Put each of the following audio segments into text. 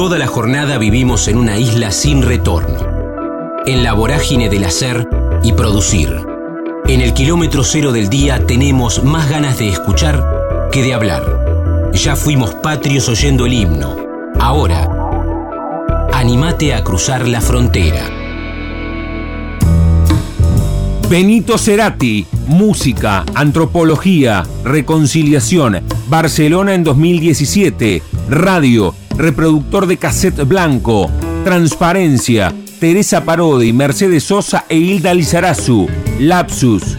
Toda la jornada vivimos en una isla sin retorno, en la vorágine del hacer y producir. En el kilómetro cero del día tenemos más ganas de escuchar que de hablar. Ya fuimos patrios oyendo el himno. Ahora, animate a cruzar la frontera. Benito Cerati, música, antropología, reconciliación, Barcelona en 2017, radio, reproductor de cassette blanco, transparencia, Teresa Parodi, Mercedes Sosa e Hilda Lizarazu, Lapsus.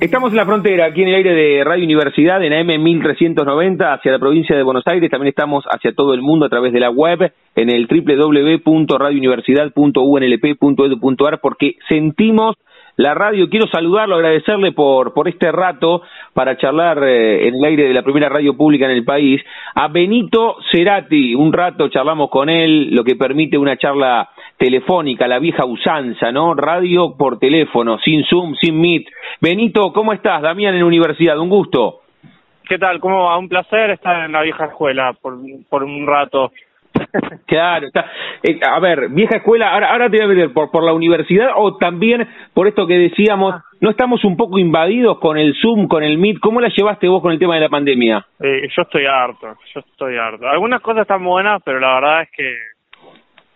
Estamos en la frontera, aquí en el aire de Radio Universidad, en AM 1390, hacia la provincia de Buenos Aires. También estamos hacia todo el mundo a través de la web, en el www.radiouniversidad.unlp.edu.ar, porque sentimos la radio. Quiero saludarlo, agradecerle por, por este rato para charlar eh, en el aire de la primera radio pública en el país. A Benito Cerati, un rato charlamos con él, lo que permite una charla telefónica, la vieja usanza, ¿no? Radio por teléfono, sin Zoom, sin Meet. Benito, ¿cómo estás? Damián en Universidad, un gusto. ¿Qué tal? ¿Cómo va? Un placer estar en la vieja escuela por, por un rato. Claro, está. Eh, a ver, vieja escuela, ahora, ahora te voy a ver por, por la universidad o también por esto que decíamos, ¿no estamos un poco invadidos con el Zoom, con el Meet? ¿Cómo la llevaste vos con el tema de la pandemia? Eh, yo estoy harto, yo estoy harto. Algunas cosas están buenas, pero la verdad es que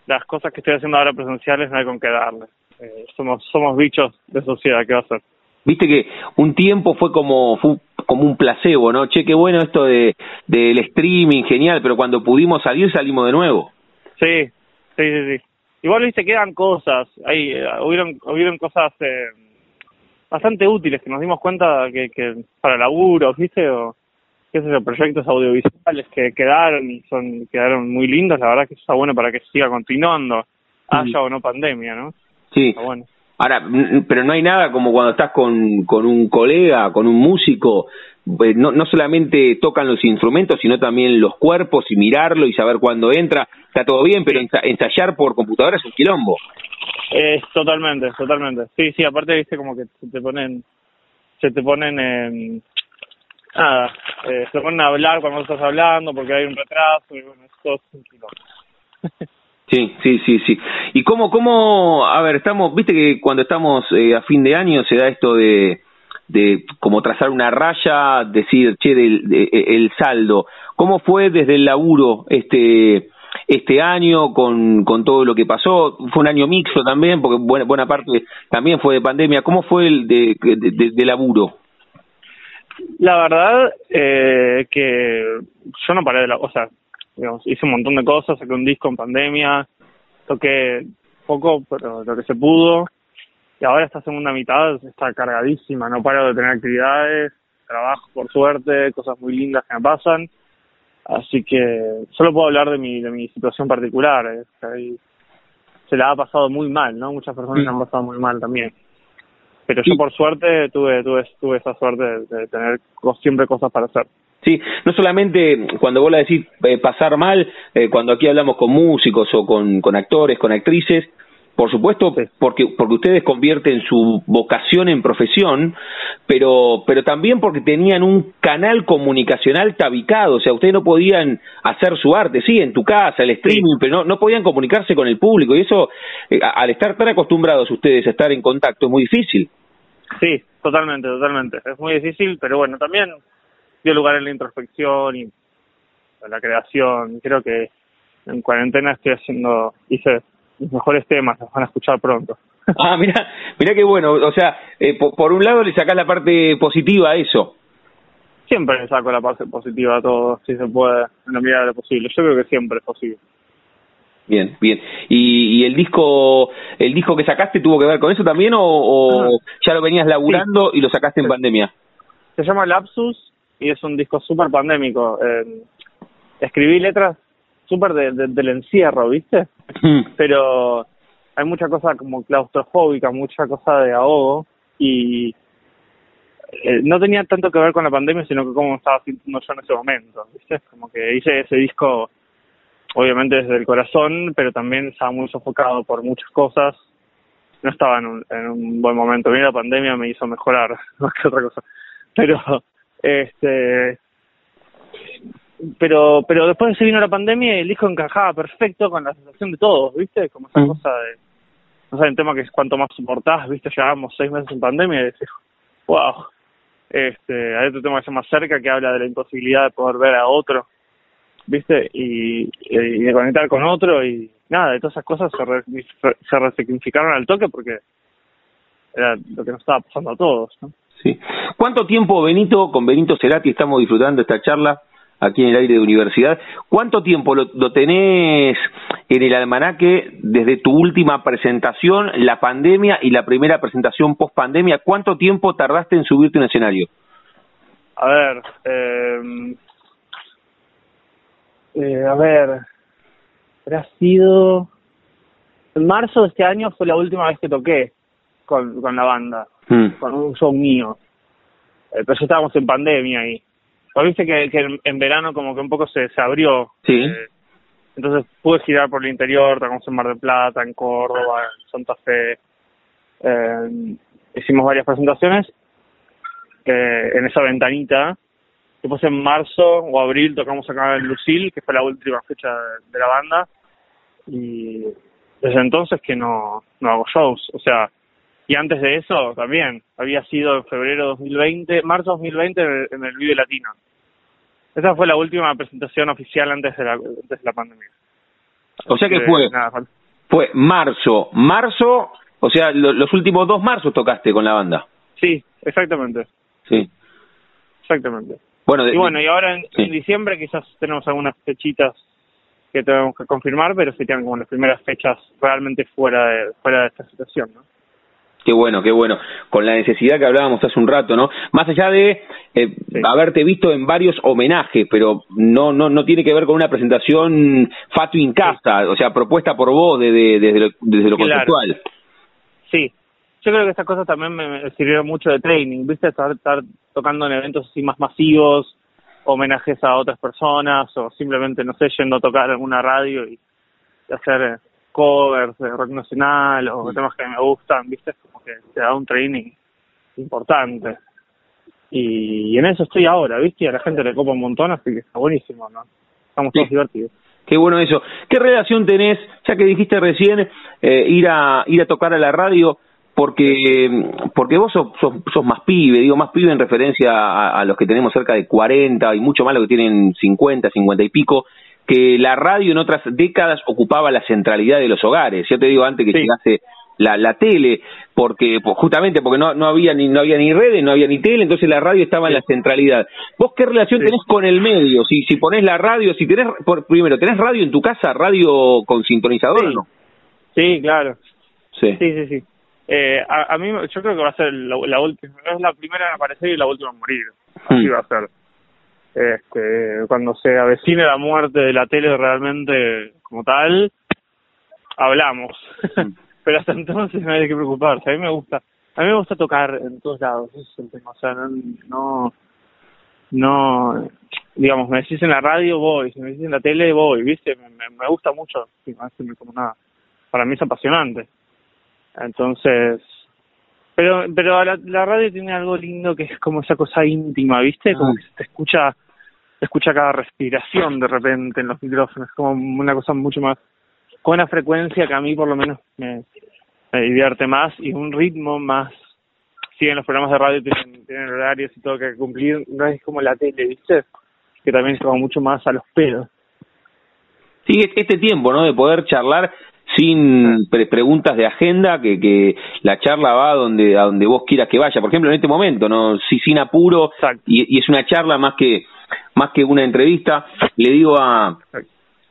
las cosas que estoy haciendo ahora presenciales no hay con qué darle. Eh, somos, somos bichos de sociedad, ¿qué va a hacer? Viste que un tiempo fue como, fue como un placebo, ¿no? Che, qué bueno esto de del streaming, genial, pero cuando pudimos salir salimos de nuevo. Sí, sí, sí, sí. Igual, viste, quedan cosas, hay, eh, hubieron, hubieron cosas eh, bastante útiles que nos dimos cuenta que, que para laburo, viste, o qué sé yo, proyectos audiovisuales que quedaron y son, quedaron muy lindos, la verdad que eso está bueno para que siga continuando, haya o no pandemia, ¿no? Sí. bueno. Ahora, pero no hay nada como cuando estás con, con un colega, con un músico, pues no, no solamente tocan los instrumentos, sino también los cuerpos y mirarlo y saber cuándo entra. Está todo bien, pero ensayar por computadora es un quilombo. Es totalmente, totalmente. Sí, sí, aparte, viste, como que se te ponen, se te ponen en, nada, eh, se ponen a hablar cuando estás hablando porque hay un retraso y bueno, es un quilombo. Sí, sí, sí, sí. ¿Y cómo, cómo, a ver, estamos, viste que cuando estamos eh, a fin de año se da esto de, de como trazar una raya, decir, che, del, el saldo. ¿Cómo fue desde el laburo este este año con, con todo lo que pasó? Fue un año mixto también, porque buena, buena parte también fue de pandemia. ¿Cómo fue el de, de, de laburo? La verdad eh, que yo no paré de la, o sea, hice un montón de cosas, saqué un disco en pandemia, toqué poco, pero lo que se pudo. Y ahora esta segunda mitad está cargadísima, no paro de tener actividades, trabajo por suerte, cosas muy lindas que me pasan. Así que solo puedo hablar de mi, de mi situación particular. Eh. Se la ha pasado muy mal, ¿no? Muchas personas han pasado muy mal también. Pero yo por suerte tuve, tuve, tuve esa suerte de tener siempre cosas para hacer. Sí, no solamente cuando vos la decís eh, pasar mal, eh, cuando aquí hablamos con músicos o con, con actores, con actrices, por supuesto, porque, porque ustedes convierten su vocación en profesión, pero, pero también porque tenían un canal comunicacional tabicado, o sea, ustedes no podían hacer su arte, sí, en tu casa, el streaming, pero no, no podían comunicarse con el público, y eso, eh, al estar tan acostumbrados ustedes a estar en contacto, es muy difícil. Sí, totalmente, totalmente, es muy difícil, pero bueno, también dio lugar en la introspección y en la creación. Creo que en cuarentena estoy haciendo, hice mis mejores temas, los van a escuchar pronto. Ah, mira, mira qué bueno. O sea, eh, por, un lado le sacás la parte positiva a eso. Siempre le saco la parte positiva a todo, si se puede, en la medida de lo posible. Yo creo que siempre es posible. Bien, bien. ¿Y, y el disco el disco que sacaste tuvo que ver con eso también o, ah. ya lo venías laburando y lo sacaste en pandemia? Se llama Lapsus y es un disco súper pandémico. Eh, escribí letras súper de, del encierro, ¿viste? Hmm. Pero hay mucha cosa como claustrofóbica, mucha cosa de ahogo y eh, no tenía tanto que ver con la pandemia, sino que cómo estaba sintiendo yo en ese momento, ¿viste? Como que hice ese disco obviamente desde el corazón, pero también estaba muy sofocado por muchas cosas. No estaba en un, en un buen momento. A la pandemia me hizo mejorar más que otra cosa. Pero este pero pero después se vino la pandemia y el disco encajaba perfecto con la sensación de todos, ¿viste? Como esa Mm. cosa de, no sé, el tema que es cuanto más soportás, ¿viste? Llevamos seis meses en pandemia y decís, wow. Este, hay otro tema que se llama Cerca que habla de la imposibilidad de poder ver a otro, ¿viste? Y, y de conectar con otro y nada, de todas esas cosas se, re- se resignificaron al toque porque era lo que nos estaba pasando a todos, ¿no? Sí. ¿Cuánto tiempo, Benito, con Benito Cerati estamos disfrutando esta charla aquí en el aire de universidad? ¿Cuánto tiempo lo, tenés en el almanaque desde tu última presentación, la pandemia y la primera presentación post pandemia? ¿Cuánto tiempo tardaste en subirte un escenario? A ver, eh, eh, a ver, habrá sido en marzo de este año fue la última vez que toqué con, con la banda, Mm. con un show mío. Eh, pero ya estábamos en pandemia y pues viste que, que en, en verano como que un poco se, se abrió. Sí. Eh, entonces pude girar por el interior, tocamos en Mar del Plata, en Córdoba, en Santa Fe. Eh, hicimos varias presentaciones eh, en esa ventanita. Después en marzo o abril tocamos acá en Lucil, que fue la última fecha de, de la banda. Y desde entonces que no, no hago shows. O sea, y antes de eso también. Había sido en febrero 2020, marzo 2020 en el, en el Vive Latino. Esa fue la última presentación oficial antes de la, antes de la pandemia. O sea que fue, nada, fue marzo, marzo, o sea, lo- los últimos dos marzos tocaste con la banda. Sí, exactamente. Sí. Exactamente. Bueno, de- Y bueno, y ahora en, Sí. en diciembre quizás tenemos algunas fechitas que tenemos que confirmar, pero serían como las primeras fechas realmente fuera de, fuera de esta situación, ¿no? Qué bueno, qué bueno. Con la necesidad que hablábamos hace un rato, ¿no? Más allá de eh, Sí. haberte visto en varios homenajes, pero no no no tiene que ver con una presentación fatu in casa, o sea, propuesta por vos de, de- desde lo, desde lo Claro. conceptual. Sí, yo creo que estas cosas también me, me sirvieron mucho de training, ¿viste? Estar, estar tocando en eventos así más masivos, homenajes a otras personas, o simplemente, no sé, yendo a tocar en una radio y, hacer eh, covers de rock nacional o temas que me gustan, ¿viste? Que te da un training importante. Y, en eso estoy ahora, ¿viste? Y a la gente le copa un montón, así que está buenísimo, ¿no? Estamos todos Sí. divertidos. Qué bueno eso. ¿Qué relación tenés, ya que dijiste recién, eh, ir a ir a tocar a la radio? Porque porque vos sos, sos, sos más pibe, digo más pibe en referencia a, a los que tenemos cerca de 40 y mucho más los que tienen 50, 50 y pico, que la radio en otras décadas ocupaba la centralidad de los hogares. Yo te digo antes que Sí. llegase la, la tele, porque pues, justamente porque no, no había ni no había ni redes, no había ni tele, entonces la radio estaba en la centralidad. ¿Vos qué relación tenés con el medio? Si si ponés la radio, si tenés por, primero, ¿tenés radio en tu casa, radio con sintonizador Sí. o no? Sí, claro. Sí. Sí, sí, sí. Eh, a, a mí, yo creo que va a ser la, la última, es la primera en aparecer y la última en morir. Así Hmm. va a ser. Este, cuando se avecine la muerte de la tele realmente como tal, hablamos. Pero hasta entonces no hay de qué preocuparse. A mí me gusta, a mí me gusta tocar en todos lados. Ese es el tema. O sea, no, no, no, digamos, me decís en la radio voy, si me decís en la tele voy, ¿viste? Me, me, me gusta mucho. Sí, me como nada. Para mí es apasionante. Entonces, pero pero la, la radio tiene algo lindo que es como esa cosa íntima, ¿viste? Como Ah. que se te escucha, se escucha cada respiración de repente en los micrófonos, como una cosa mucho más, con una frecuencia que a mí por lo menos me, me divierte más y un ritmo más. Si bien los programas de radio tienen, tienen horarios y todo que cumplir, no es como la tele, ¿viste? Que también es como mucho más a los pelos. Sí, es- este tiempo, ¿no? De poder charlar sin pre- preguntas de agenda, que, que la charla va a donde, a donde vos quieras que vaya. Por ejemplo, en este momento, ¿no? Sí, sin apuro, y, y es una charla más que, más que una entrevista. Le digo a,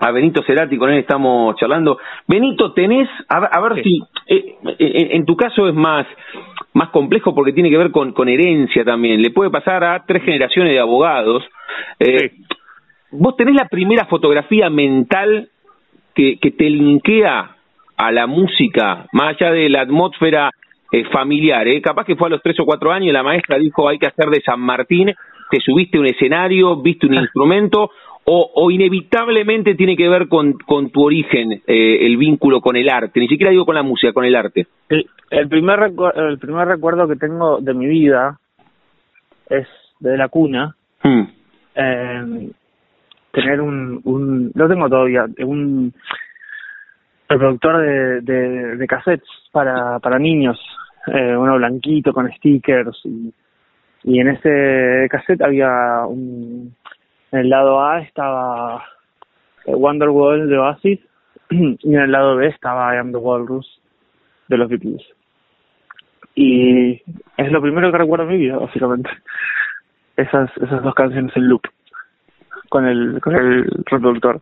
a Benito Cerati, con él estamos charlando. Benito, tenés, a, ver- a ver Sí. si, eh, en, en tu caso es más, más complejo porque tiene que ver con, con herencia también. Le puede pasar a tres generaciones de abogados. Eh, Sí. ¿Vos tenés la primera fotografía mental que, que te linkea a la música, más allá de la atmósfera eh, familiar? ¿eh? Capaz que fue a los tres o cuatro años, la maestra dijo hay que hacer de San Martín, te subiste a un escenario, viste un instrumento, o, o inevitablemente tiene que ver con, con tu origen, eh, el vínculo con el arte, ni siquiera digo con la música, con el arte. El, el primer recu- el primer recuerdo que tengo de mi vida es de la cuna. Hmm. Eh, tener un, un lo tengo todavía, un reproductor de, de, de cassettes para, para niños, eh, uno blanquito con stickers y, y en ese cassette había un, en el lado A estaba Wonderwall de Oasis y en el lado B estaba I Am the Walrus de los Beatles. Y es lo primero que recuerdo en mi vida, básicamente. Esas, esas dos canciones en loop con el, con el reproductor.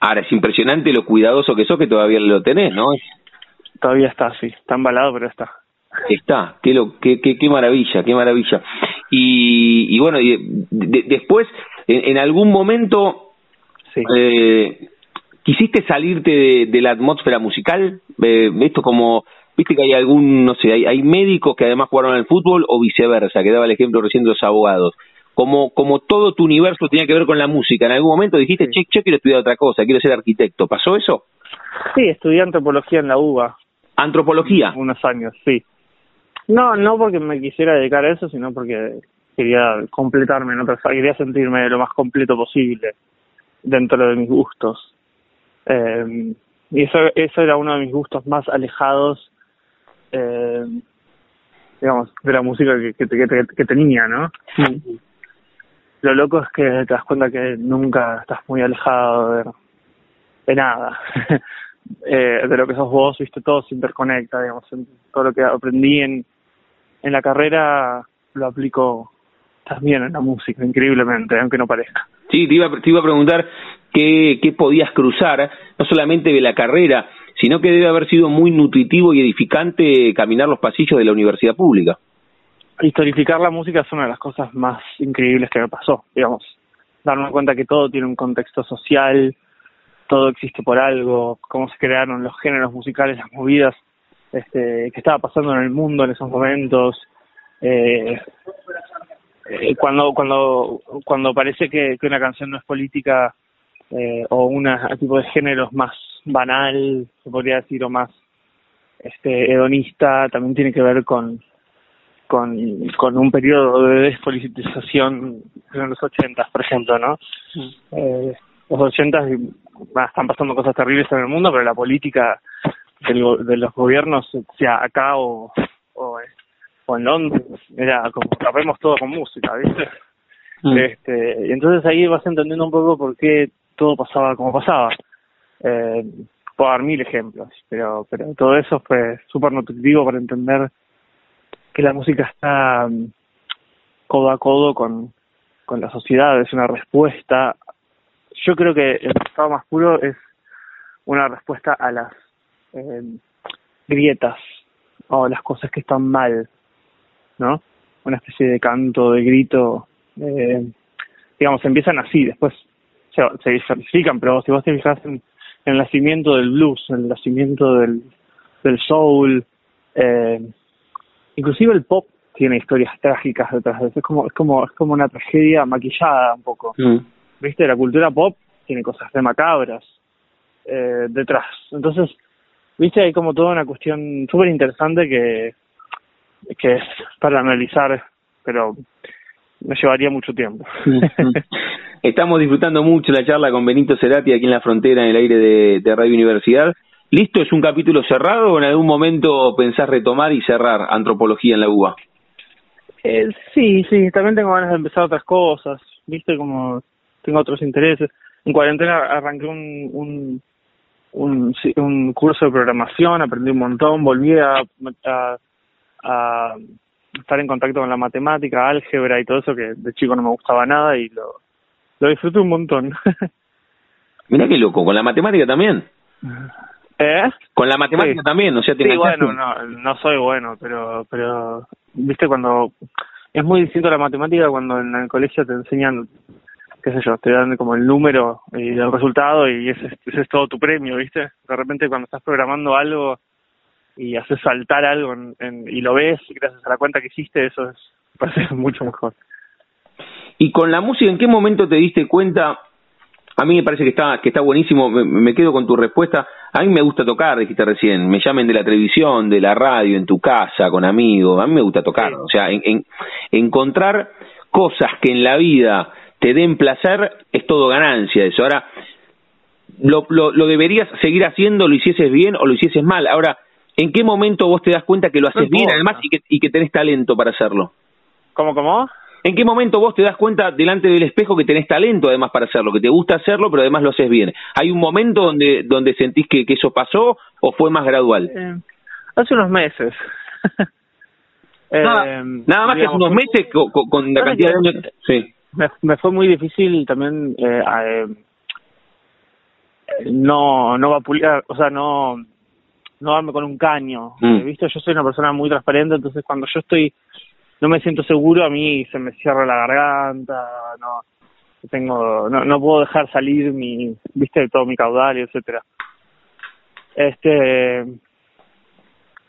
Ahora, es impresionante lo cuidadoso que sos que todavía lo tenés, ¿no? Todavía está, sí. Está embalado, pero está. Está, qué, lo, qué, qué, qué maravilla, qué maravilla. Y, y bueno, y después, en, en, algún momento, sí. eh, ¿quisiste salirte de, de, la atmósfera musical? Eh, esto como, viste que hay algún, no sé, hay, hay médicos que además jugaron al fútbol o viceversa, que daba el ejemplo recién de los abogados como, como todo tu universo tenía que ver con la música. En algún momento dijiste, sí. che, yo quiero estudiar otra cosa, quiero ser arquitecto. ¿Pasó eso? Sí, estudié antropología en la UBA. ¿Antropología? Unos años, sí. No, no porque me quisiera dedicar a eso, sino porque quería completarme en otras, quería sentirme lo más completo posible dentro de mis gustos. Eh, y eso, eso era uno de mis gustos más alejados, eh, digamos, de la música que, que, que, que tenía, ¿no? Sí lo loco es que te das cuenta que nunca estás muy alejado de, de nada. eh, de lo que sos vos, viste, todo se interconecta, digamos, todo lo que aprendí en, en la carrera lo aplico también en la música, increíblemente, aunque no parezca. Sí, te iba, te iba a preguntar qué, qué podías cruzar, no solamente de la carrera, sino que debe haber sido muy nutritivo y edificante caminar los pasillos de la universidad pública historificar la música es una de las cosas más increíbles que me pasó, digamos. Darme cuenta que todo tiene un contexto social, todo existe por algo, cómo se crearon los géneros musicales, las movidas, este, que estaba pasando en el mundo en esos momentos. Eh, eh, cuando cuando cuando parece que, que, una canción no es política eh, o un tipo de géneros más banal, se podría decir, o más este hedonista, también tiene que ver con con, con un periodo de despolitización en los ochentas, por ejemplo, ¿no? Mm. Eh, los ochentas están pasando cosas terribles en el mundo, pero la política del, de los gobiernos, sea acá o, o, o en Londres, era como tapemos todo con música, ¿viste? Mm. Este, y entonces ahí vas entendiendo un poco por qué todo pasaba como pasaba. Eh, puedo dar mil ejemplos, pero, pero todo eso fue súper nutritivo para entender que la música está um, codo a codo con, con la sociedad, es una respuesta. Yo creo que el estado más puro es una respuesta a las eh, grietas o las cosas que están mal, ¿no? Una especie de canto, de grito, eh, digamos, empiezan así, después se, se diversifican, pero si vos te fijas en, en, el nacimiento del blues, en el nacimiento del, del soul, eh, inclusive el pop tiene historias trágicas detrás de eso, es como, es como, es como una tragedia maquillada un poco. Mm. ¿Viste? La cultura pop tiene cosas de macabras eh, detrás. Entonces, viste, hay como toda una cuestión súper interesante que, que es para analizar, pero me llevaría mucho tiempo. Estamos disfrutando mucho la charla con Benito Cerati aquí en la frontera, en el aire de, de Radio Universidad. ¿Listo? ¿Es un capítulo cerrado o en algún momento pensás retomar y cerrar antropología en la UBA? Eh, sí, sí, también tengo ganas de empezar otras cosas, viste, como tengo otros intereses. En cuarentena arranqué un, un, un, un curso de programación, aprendí un montón, volví a, a, a estar en contacto con la matemática, álgebra y todo eso que de chico no me gustaba nada y lo, lo disfruté un montón. Mira qué loco, con la matemática también. ¿Eh? Con la matemática sí. también, o sea, te sí, bueno, no, no soy bueno, pero, pero, viste, cuando es muy distinto la matemática cuando en el colegio te enseñan, qué sé yo, te dan como el número y el resultado y ese, ese es todo tu premio, viste. De repente cuando estás programando algo y haces saltar algo en, en, y lo ves gracias a la cuenta que hiciste, eso es, parece mucho mejor. Y con la música, ¿en qué momento te diste cuenta a mí me parece que está, que está buenísimo, me, me, quedo con tu respuesta. A mí me gusta tocar, dijiste recién, me llamen de la televisión, de la radio, en tu casa, con amigos, a mí me gusta tocar. O sea, en, en, encontrar cosas que en la vida te den placer, es todo ganancia eso. Ahora, lo, lo, lo deberías seguir haciendo, lo hicieses bien o lo hicieses mal. Ahora, ¿en qué momento vos te das cuenta que lo haces bien además y que, y que tenés talento para hacerlo? ¿Cómo, cómo? ¿En qué momento vos te das cuenta delante del espejo que tenés talento además para hacerlo, que te gusta hacerlo, pero además lo haces bien? ¿Hay un momento donde, donde sentís que, que eso pasó o fue más gradual? Eh, hace unos meses. nada, Eh, nada más que hace unos meses con, con- la cantidad de años. Sí. Me, me fue muy difícil también eh, eh, no no vapulear, o sea, no no darme con un caño. Mm. Eh, ¿Viste? Yo soy una persona muy transparente, entonces cuando yo estoy no me siento seguro, a mí se me cierra la garganta, no tengo no, no puedo dejar salir mi, ¿viste? todo mi caudal y etcétera. Este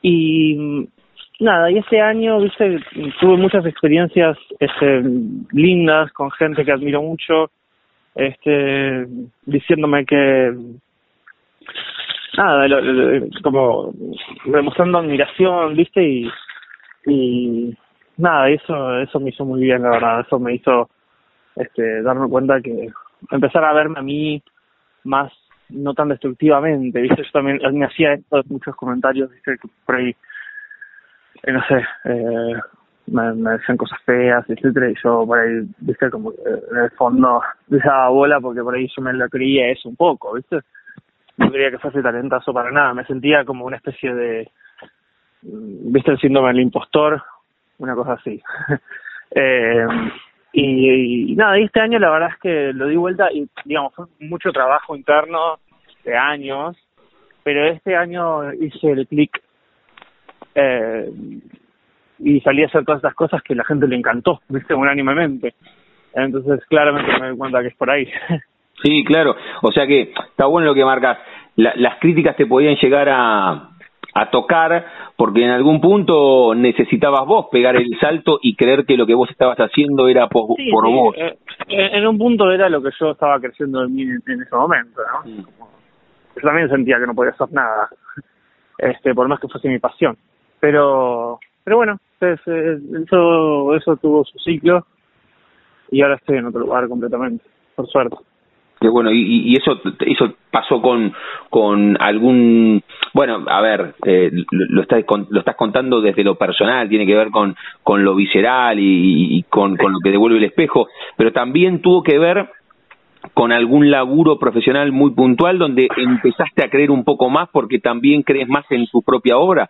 y nada, y este año, viste, tuve muchas experiencias este, lindas con gente que admiro mucho, este, diciéndome que, nada, lo- como demostrando admiración, viste, y, y nada, eso, eso me hizo muy bien, la verdad, eso me hizo, este, darme cuenta que empezar a verme a mí más no tan destructivamente, viste, yo también me hacía muchos comentarios, viste, por ahí eh, no sé, eh, me, me decían cosas feas, etcétera, y yo por ahí, viste, como en el fondo les daba bola porque por ahí yo me lo creía eso un poco, viste. No creía que fuese talentazo para nada, me sentía como una especie de, mm, viste, el síndrome del impostor, una cosa así. eh, y, y nada, y este año la verdad es que lo di vuelta y, digamos, fue mucho trabajo interno de años, pero este año hice el clic eh, y salí a hacer todas estas cosas que la gente le encantó, viste, unánimemente. Entonces, claramente me doy cuenta que es por ahí. Sí, claro. O sea que está bueno lo que marcas. La- las críticas te podían llegar a, a tocar porque en algún punto necesitabas vos pegar el salto y creer que lo que vos estabas haciendo era por, Sí, por sí, vos. eh, en un punto era lo que yo estaba creciendo en mí en, en ese momento, ¿no? Mm. Yo también sentía que no podía hacer nada, este, por más que fuese mi pasión. Pero, pero bueno, eso, eso tuvo su ciclo y ahora estoy en otro lugar completamente, por suerte. Que bueno, y, y eso eso pasó con con algún bueno, a ver, eh, lo, lo estás con- lo estás contando desde lo personal, tiene que ver con con lo visceral y, y con con lo que devuelve el espejo, pero también tuvo que ver con algún laburo profesional muy puntual donde empezaste a creer un poco más porque también crees más en tu propia obra.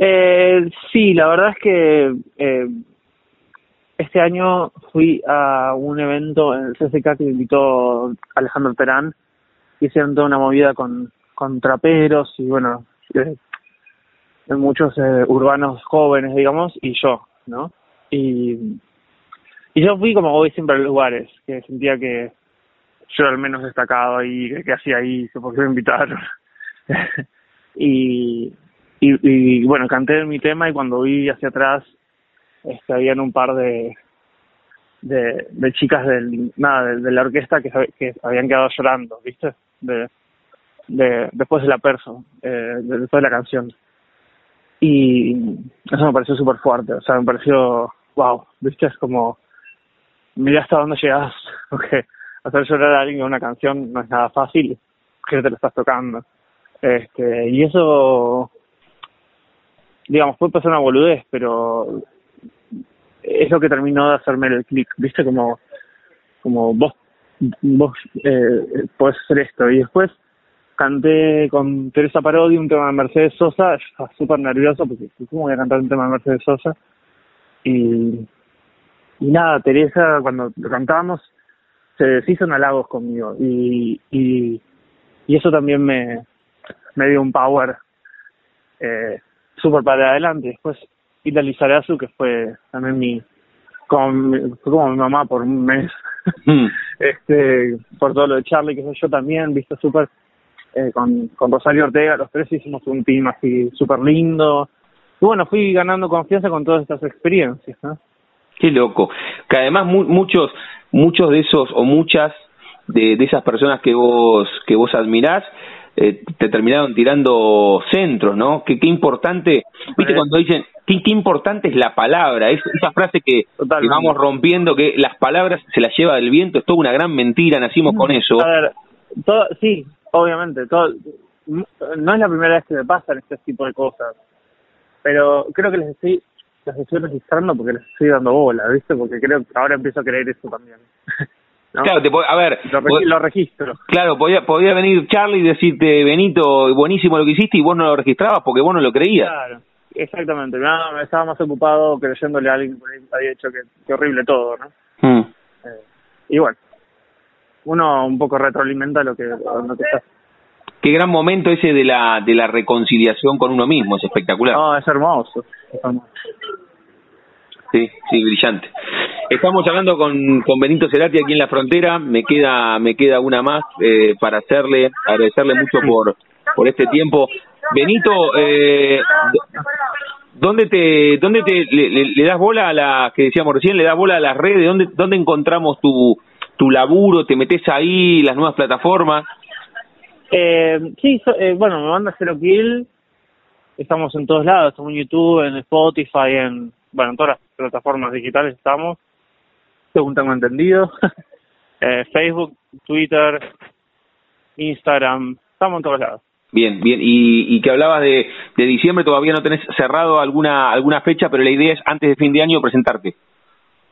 Eh, sí, la verdad es que eh, este año fui a un evento en el CCK que invitó Alejandro Terán. Hicieron toda una movida con, con traperos y bueno, eh, muchos eh, urbanos jóvenes, digamos, y yo, ¿no? Y, y yo fui como voy siempre a los lugares, que sentía que yo era el menos destacado ahí, que, hacía ahí, que por me invitaron. y, y, y bueno, canté mi tema y cuando vi hacia atrás, este, habían un par de, de, chicas del, nada, de, la orquesta que, que habían quedado llorando, ¿viste? De, de, después de la perso, eh, de- después de la canción. Y eso me pareció súper fuerte, o sea, me pareció, wow, ¿viste? Es como, mira hasta dónde llegas, porque hacer llorar a alguien con una canción no es nada fácil, que te lo estás tocando. Este, y eso, digamos, puede pasar una boludez, pero es lo que terminó de hacerme el clic, ¿viste? Como, como vos, vos eh, podés hacer esto. Y después canté con Teresa Parodi un tema de Mercedes Sosa, yo estaba súper nervioso porque ¿cómo voy a cantar un tema de Mercedes Sosa? Y, y nada, Teresa, cuando cantábamos, se deshizo en halagos conmigo y, y, y eso también me, me dio un power eh, súper para adelante. Después Ita Lizarazu, que fue también mi, como, fue como mi mamá por un mes, Mm. este por todo lo de Charlie, que sé yo también, viste, súper, eh, con, con Rosario Ortega, los tres hicimos un team así súper lindo. Y bueno, fui ganando confianza con todas estas experiencias, ¿no? Qué loco. Que además mu- muchos muchos de esos o muchas de, de esas personas que vos que vos admirás eh, te terminaron tirando centros, ¿no? Qué, qué importante, viste cuando dicen, qué, qué importante es la palabra, es, esa frase que, vamos rompiendo, que las palabras se las lleva del viento, es toda una gran mentira, nacimos con eso. A ver, todo, sí, obviamente, todo, no es la primera vez que me pasan este tipo de cosas, pero creo que les estoy, las estoy registrando porque les estoy dando bola, ¿viste? Porque creo que ahora empiezo a creer eso también. Claro, te, a ver, lo, registro. Claro, podía, podía venir Charlie y decirte, Benito, buenísimo lo que hiciste y vos no lo registrabas porque vos no lo creías. Claro, exactamente. me estaba más ocupado creyéndole a alguien que había dicho que, horrible todo, ¿no? Mm. Eh, y bueno, uno un poco retroalimenta lo que, lo que está qué gran momento ese de la de la reconciliación con uno mismo, es espectacular. No, es hermoso. Es hermoso. Sí, sí, brillante. Estamos hablando con, con Benito Cerati aquí en la frontera. Me queda me queda una más eh, para hacerle agradecerle mucho por por este tiempo. Benito, eh, ¿dónde te dónde te le, das bola a la que decíamos recién? ¿Le das bola a las redes? ¿Dónde dónde encontramos tu tu laburo? ¿Te metes ahí las nuevas plataformas? Eh, sí, eh, bueno, me manda Zero Kill. Estamos en todos lados, estamos en YouTube, en Spotify, en bueno, en todas las plataformas digitales estamos, según tengo entendido. eh, Facebook, Twitter, Instagram, estamos en todos lados. Bien, bien. Y, y que hablabas de, de diciembre, todavía no tenés cerrado alguna alguna fecha, pero la idea es antes de fin de año presentarte.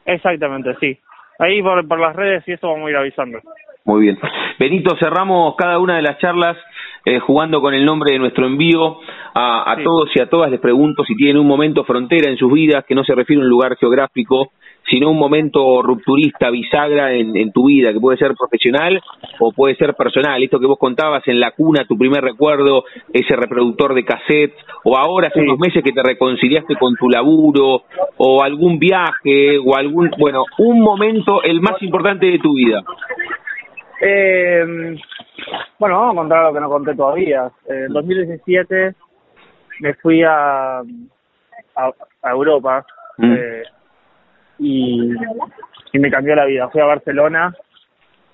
Exactamente, sí. Ahí por, por las redes y eso vamos a ir avisando. Muy bien. Benito, cerramos cada una de las charlas eh, jugando con el nombre de nuestro envío. A, a todos y a todas les pregunto si tienen un momento frontera en sus vidas, que no se refiere a un lugar geográfico, sino un momento rupturista, bisagra en, en, tu vida, que puede ser profesional o puede ser personal. Esto que vos contabas en la cuna, tu primer recuerdo, ese reproductor de cassette, o ahora hace unos meses que te reconciliaste con tu laburo, o algún viaje, o algún, bueno, un momento, el más importante de tu vida. Eh, bueno, vamos a contar lo que no conté todavía. En 2017 me fui a, a, Europa mm. eh, y, y me cambió la vida. Fui a Barcelona,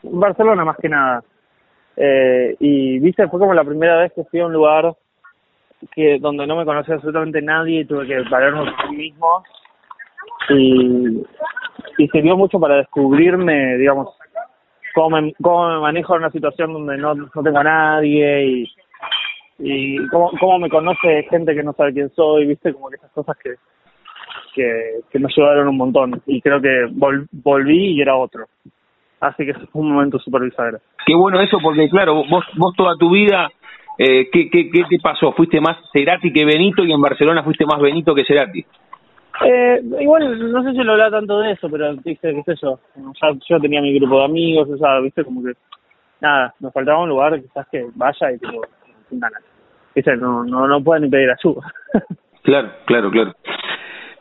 Barcelona más que nada. Eh, y viste, fue como la primera vez que fui a un lugar que donde no me conocía absolutamente nadie y tuve que valerme por mí mismo. Y, y sirvió mucho para descubrirme, digamos, cómo me, cómo me manejo en una situación donde no, no tengo a nadie y, y cómo, cómo me conoce gente que no sabe quién soy, viste, como que esas cosas que, que, que me ayudaron un montón y creo que volví y era otro. Así que fue un momento súper. Qué bueno eso porque claro, vos, vos toda tu vida, eh, ¿qué, qué, ¿qué te pasó? ¿Fuiste más Cerati que Benito y en Barcelona fuiste más Benito que Cerati? Eh, igual, no sé si lo hablaba tanto de eso, pero viste, qué sé yo, yo tenía mi grupo de amigos, o sea, viste, como que, nada, nos faltaba un lugar quizás que vaya y tipo. Viste, no, no, no pueden pedir ayuda. claro, claro, claro.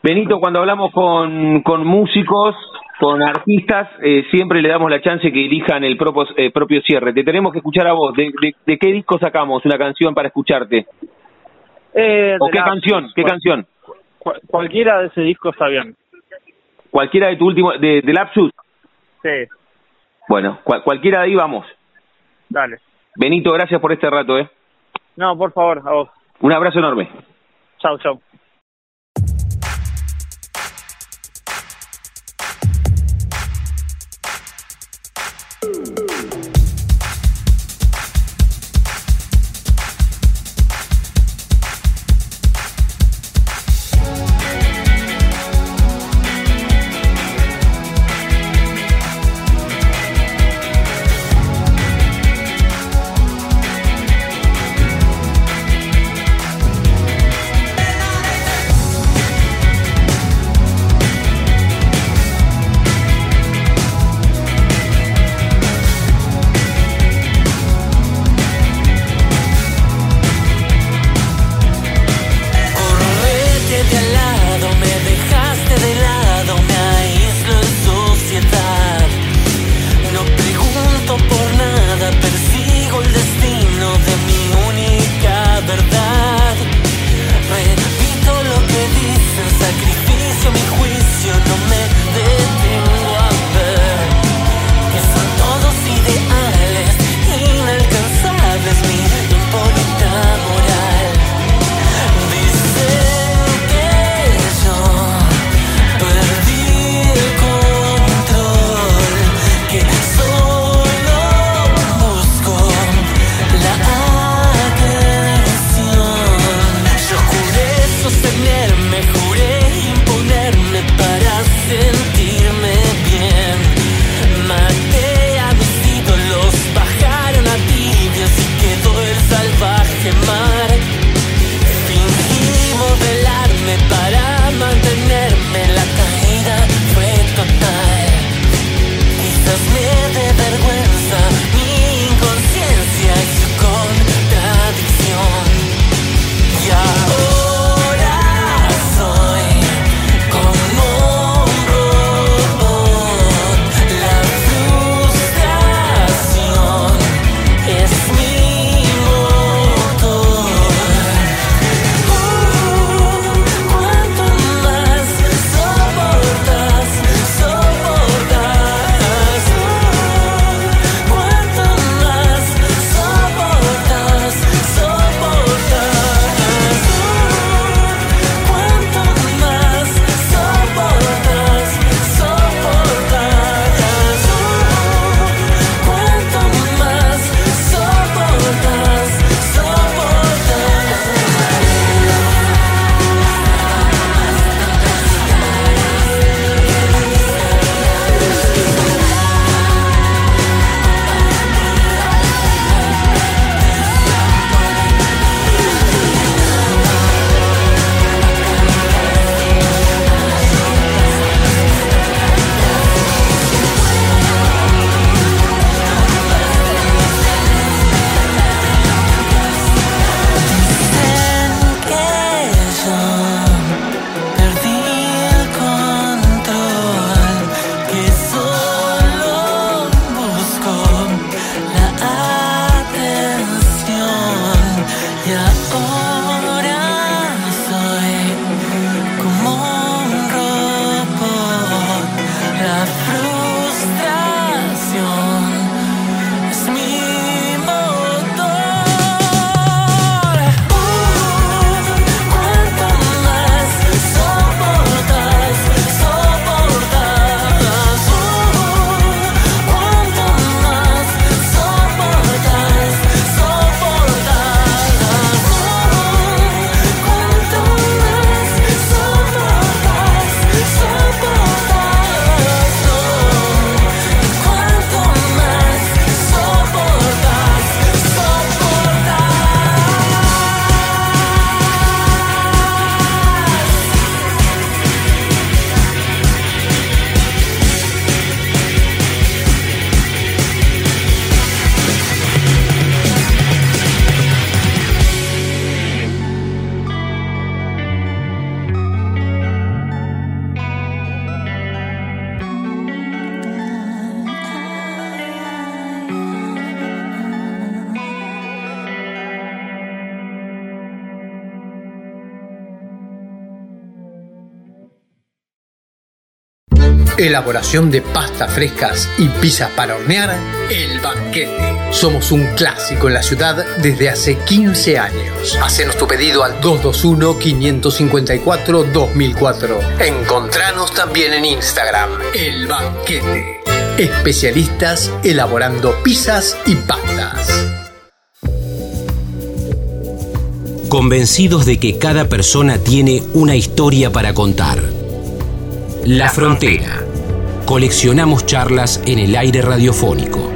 Benito, cuando hablamos con, con músicos, con artistas, eh, siempre le damos la chance que elijan el propio, eh, propio cierre. Te tenemos que escuchar a vos. ¿De, de, qué disco sacamos una canción para escucharte? Eh, ¿O qué canción? ¿Qué canción? Cualquiera de ese disco está bien. ¿Cualquiera de tu último, de, de Lapsus? Sí. Bueno, cualquiera de ahí vamos. Dale. Benito, gracias por este rato, ¿eh? No, por favor, a vos. Un abrazo enorme. Chau, chau. Elaboración de pastas frescas y pizzas para hornear, El Banquete. Somos un clásico en la ciudad desde hace 15 años. Hacenos tu pedido al 221-554-2004. Encontranos también en Instagram, El Banquete. Especialistas elaborando pizzas y pastas. Convencidos de que cada persona tiene una historia para contar. La Frontera. Coleccionamos charlas en el aire radiofónico.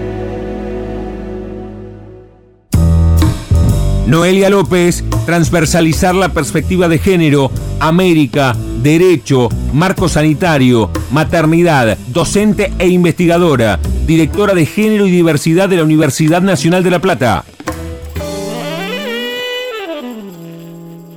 Noelia López, transversalizar la perspectiva de género, América, Derecho, Marco Sanitario, Maternidad, docente e investigadora, directora de Género y Diversidad de la Universidad Nacional de La Plata.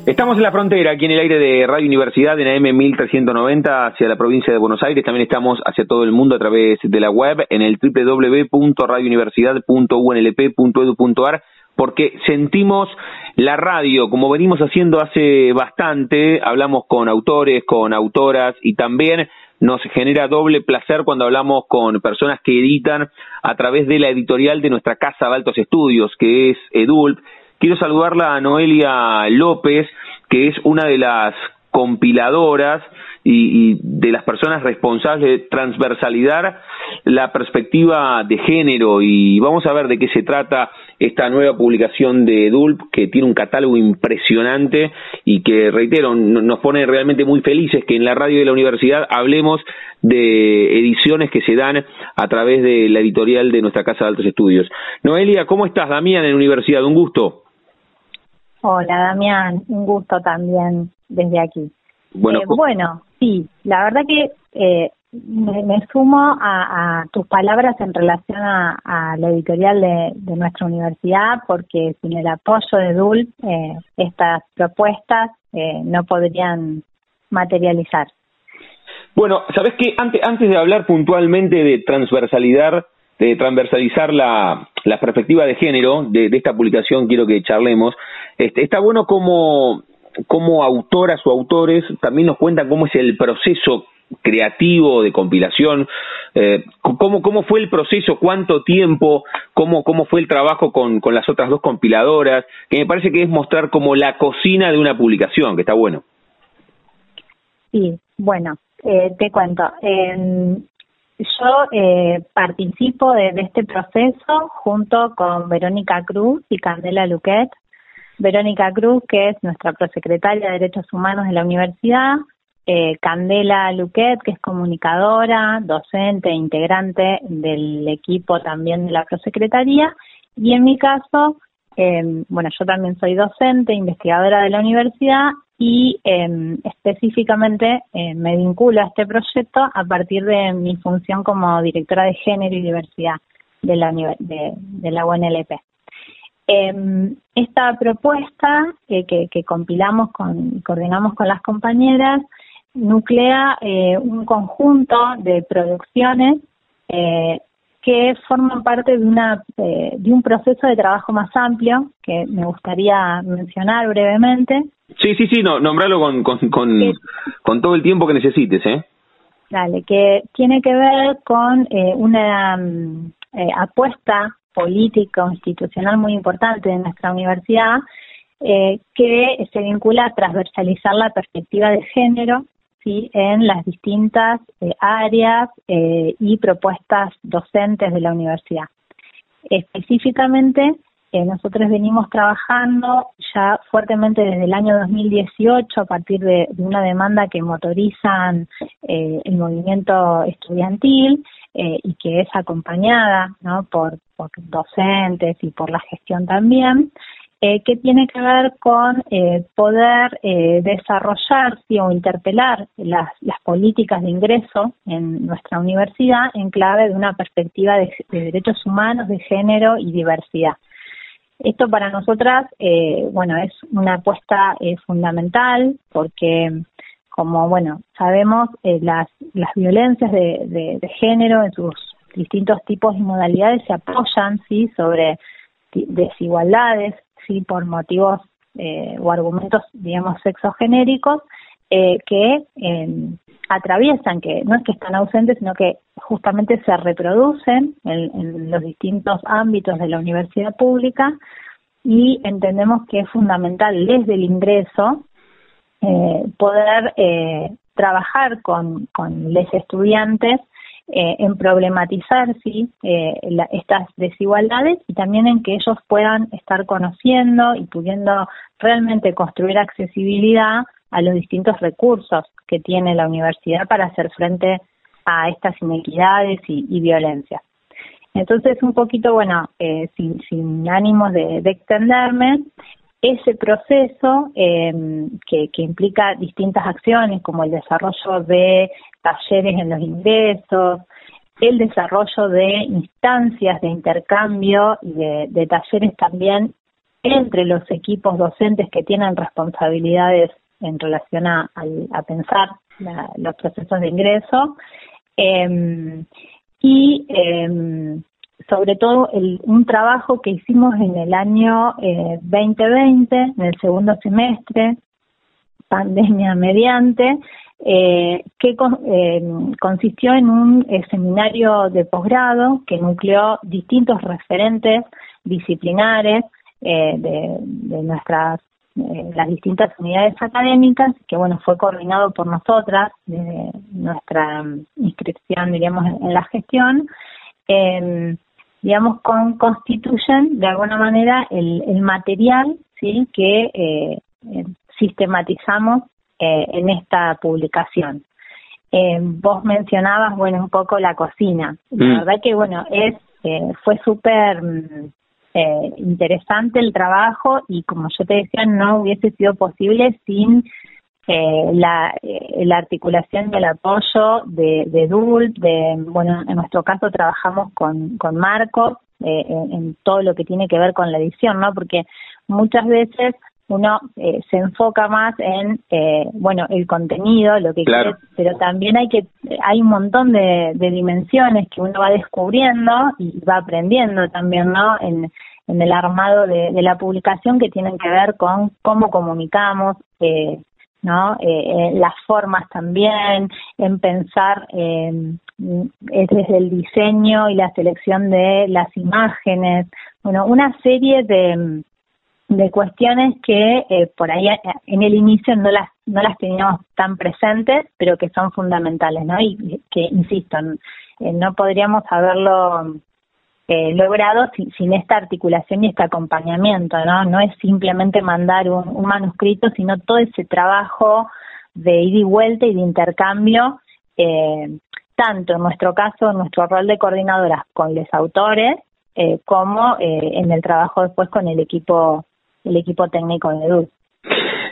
Estamos en la frontera, aquí en el aire de Radio Universidad, en AM 1390, hacia la provincia de Buenos Aires. También estamos hacia todo el mundo a través de la web, en el www.radiouniversidad.unlp.edu.ar, porque sentimos la radio, como venimos haciendo hace bastante, hablamos con autores, con autoras y también nos genera doble placer cuando hablamos con personas que editan a través de la editorial de nuestra casa de altos estudios, que es EDULP, Quiero saludarla a Noelia López, que es una de las compiladoras y, de las personas responsables de transversalidad la perspectiva de género y vamos a ver de qué se trata esta nueva publicación de EDULP que tiene un catálogo impresionante y que, reitero, nos pone realmente muy felices que en la radio de la universidad hablemos de ediciones que se dan a través de la editorial de nuestra Casa de Altos Estudios. Noelia, ¿cómo estás, Damián, en la universidad? Un gusto. Hola Damián, un gusto también desde aquí. Bueno, eh, bueno sí, la verdad que eh, me, sumo a, tus palabras en relación a, la editorial de, nuestra universidad, porque sin el apoyo de DUL, eh, estas propuestas no podrían materializar. Bueno, ¿sabes qué? Antes, antes de hablar puntualmente de transversalidad, de transversalizar la, la perspectiva de género de, esta publicación, quiero que charlemos. Este, está bueno como, como autoras o autores también nos cuentan cómo es el proceso creativo de compilación, eh, cómo, cómo fue el proceso, cuánto tiempo, cómo, cómo fue el trabajo con, con las otras dos compiladoras, que me parece que es mostrar como la cocina de una publicación, que está bueno. Sí, bueno, eh, te cuento. Yo eh, participo de, este proceso junto con Verónica Cruz y Candela Luquet. Verónica Cruz, que es nuestra prosecretaria de Derechos Humanos de la universidad, eh, Candela Luquet, que es comunicadora, docente, integrante del equipo también de la prosecretaría, y en mi caso, eh, bueno, yo también soy docente, investigadora de la universidad y em, específicamente eh, me vinculo a este proyecto a partir de mi función como directora de género y diversidad de la, de, la UNLP. Em, esta propuesta que, que, compilamos con, y coordinamos con las compañeras nuclea eh, un conjunto de producciones eh, que forman parte de, una, de un proceso de trabajo más amplio que me gustaría mencionar brevemente, Sí, sí, sí, no, nombralo con, con, con, todo el tiempo que necesites, ¿eh? Dale, que tiene que ver con eh, una mm, eh, apuesta política o institucional muy importante de nuestra universidad eh, que se vincula a transversalizar la perspectiva de género ¿sí? en las distintas áreas y propuestas docentes de la universidad. Específicamente, eh, nosotros venimos trabajando ya fuertemente desde el año 2018 a partir de, una demanda que motorizan eh, el movimiento estudiantil eh, y que es acompañada ¿no? por, por docentes y por la gestión también, que tiene que ver con poder desarrollar o interpelar las, las políticas de ingreso en nuestra universidad en clave de una perspectiva de derechos humanos, de género y diversidad. Esto para nosotras, eh, bueno, es una apuesta eh, fundamental porque, como bueno, sabemos eh, las, las violencias de, de, género en sus distintos tipos y modalidades se apoyan, sí, sobre desigualdades, sí, por motivos o argumentos, digamos, sexogenéricos, que atraviesan, que no es que están ausentes, sino que justamente se reproducen en, los distintos ámbitos de la universidad pública y entendemos que es fundamental desde el ingreso eh, poder eh, trabajar con, con los estudiantes eh, en problematizar ¿sí? Eh, estas desigualdades y también en que ellos puedan estar conociendo y pudiendo realmente construir accesibilidad a los distintos recursos que tiene la universidad para hacer frente a estas inequidades y, violencias. Entonces, un poquito, bueno, eh, sin, sin ánimos de, extenderme, ese proceso eh, que, que, implica distintas acciones como el desarrollo de talleres en los ingresos, el desarrollo de instancias de intercambio y de, talleres también entre los equipos docentes que tienen responsabilidades en relación a, pensar los procesos de ingreso. Em, y em, sobre todo un trabajo que hicimos en el año 2020, eh, en el segundo semestre, pandemia mediante, eh, que eh, consistió en un eh, seminario de posgrado que nucleó distintos referentes disciplinares de, nuestras las distintas unidades académicas, que bueno, fue coordinado por nosotras, desde nuestra inscripción, diríamos, en la gestión, digamos, con, constituyen de alguna manera el, el material, ¿sí?, que sistematizamos eh, en esta publicación. Eh, vos mencionabas, bueno, un poco la cocina. La mm. verdad que, bueno, es eh, fue súper interesante el trabajo y, como yo te decía, no hubiese sido posible sin la, la articulación y el apoyo de, de DULP, de, bueno, en nuestro caso trabajamos con, con Marcos en, en, todo lo que tiene que ver con la edición, ¿no? Porque muchas veces uno eh, se enfoca más en eh, bueno el contenido lo que quiere pero también hay que hay un montón de, dimensiones que uno va descubriendo y va aprendiendo también no en, en el armado de, la publicación que tienen que ver con cómo comunicamos eh, no eh, las formas también en pensar desde el diseño y la selección de las imágenes. Bueno una serie de de cuestiones que eh, por ahí eh, en el inicio no las no las teníamos tan presentes pero que son fundamentales no y que insisto eh, no podríamos haberlo logrado sin, esta articulación y este acompañamiento no no es simplemente mandar un, manuscrito sino todo ese trabajo de ida y vuelta y de intercambio tanto en nuestro caso en nuestro rol de coordinadoras con los autores como en el trabajo después con el equipo el equipo técnico de EDUC.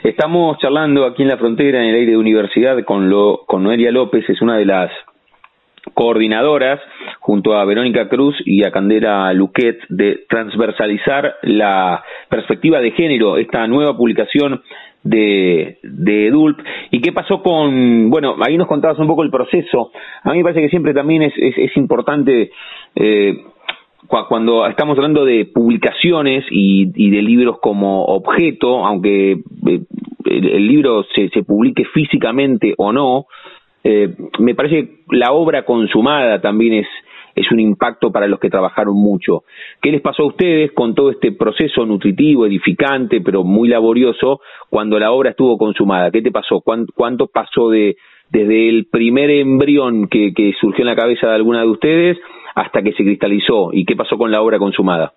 Estamos charlando aquí en la frontera, en el aire de universidad, con, lo, con Noelia López, es una de las coordinadoras, junto a Verónica Cruz y a Candela Luquet, de transversalizar la perspectiva de género, esta nueva publicación de, de EDULP. ¿Y qué pasó con, bueno, ahí nos contabas un poco el proceso. A mí me parece que siempre también es, es, es importante eh, cuando estamos hablando de publicaciones y, de libros como objeto, aunque eh, el, libro se, se, publique físicamente o no, eh, me parece que la obra consumada también es, es un impacto para los que trabajaron mucho. ¿Qué les pasó a ustedes con todo este proceso nutritivo, edificante, pero muy laborioso, cuando la obra estuvo consumada? ¿Qué te pasó? ¿Cuánto, pasó de desde el primer embrión que, que surgió en la cabeza de alguna de ustedes hasta que se cristalizó y qué pasó con la obra consumada.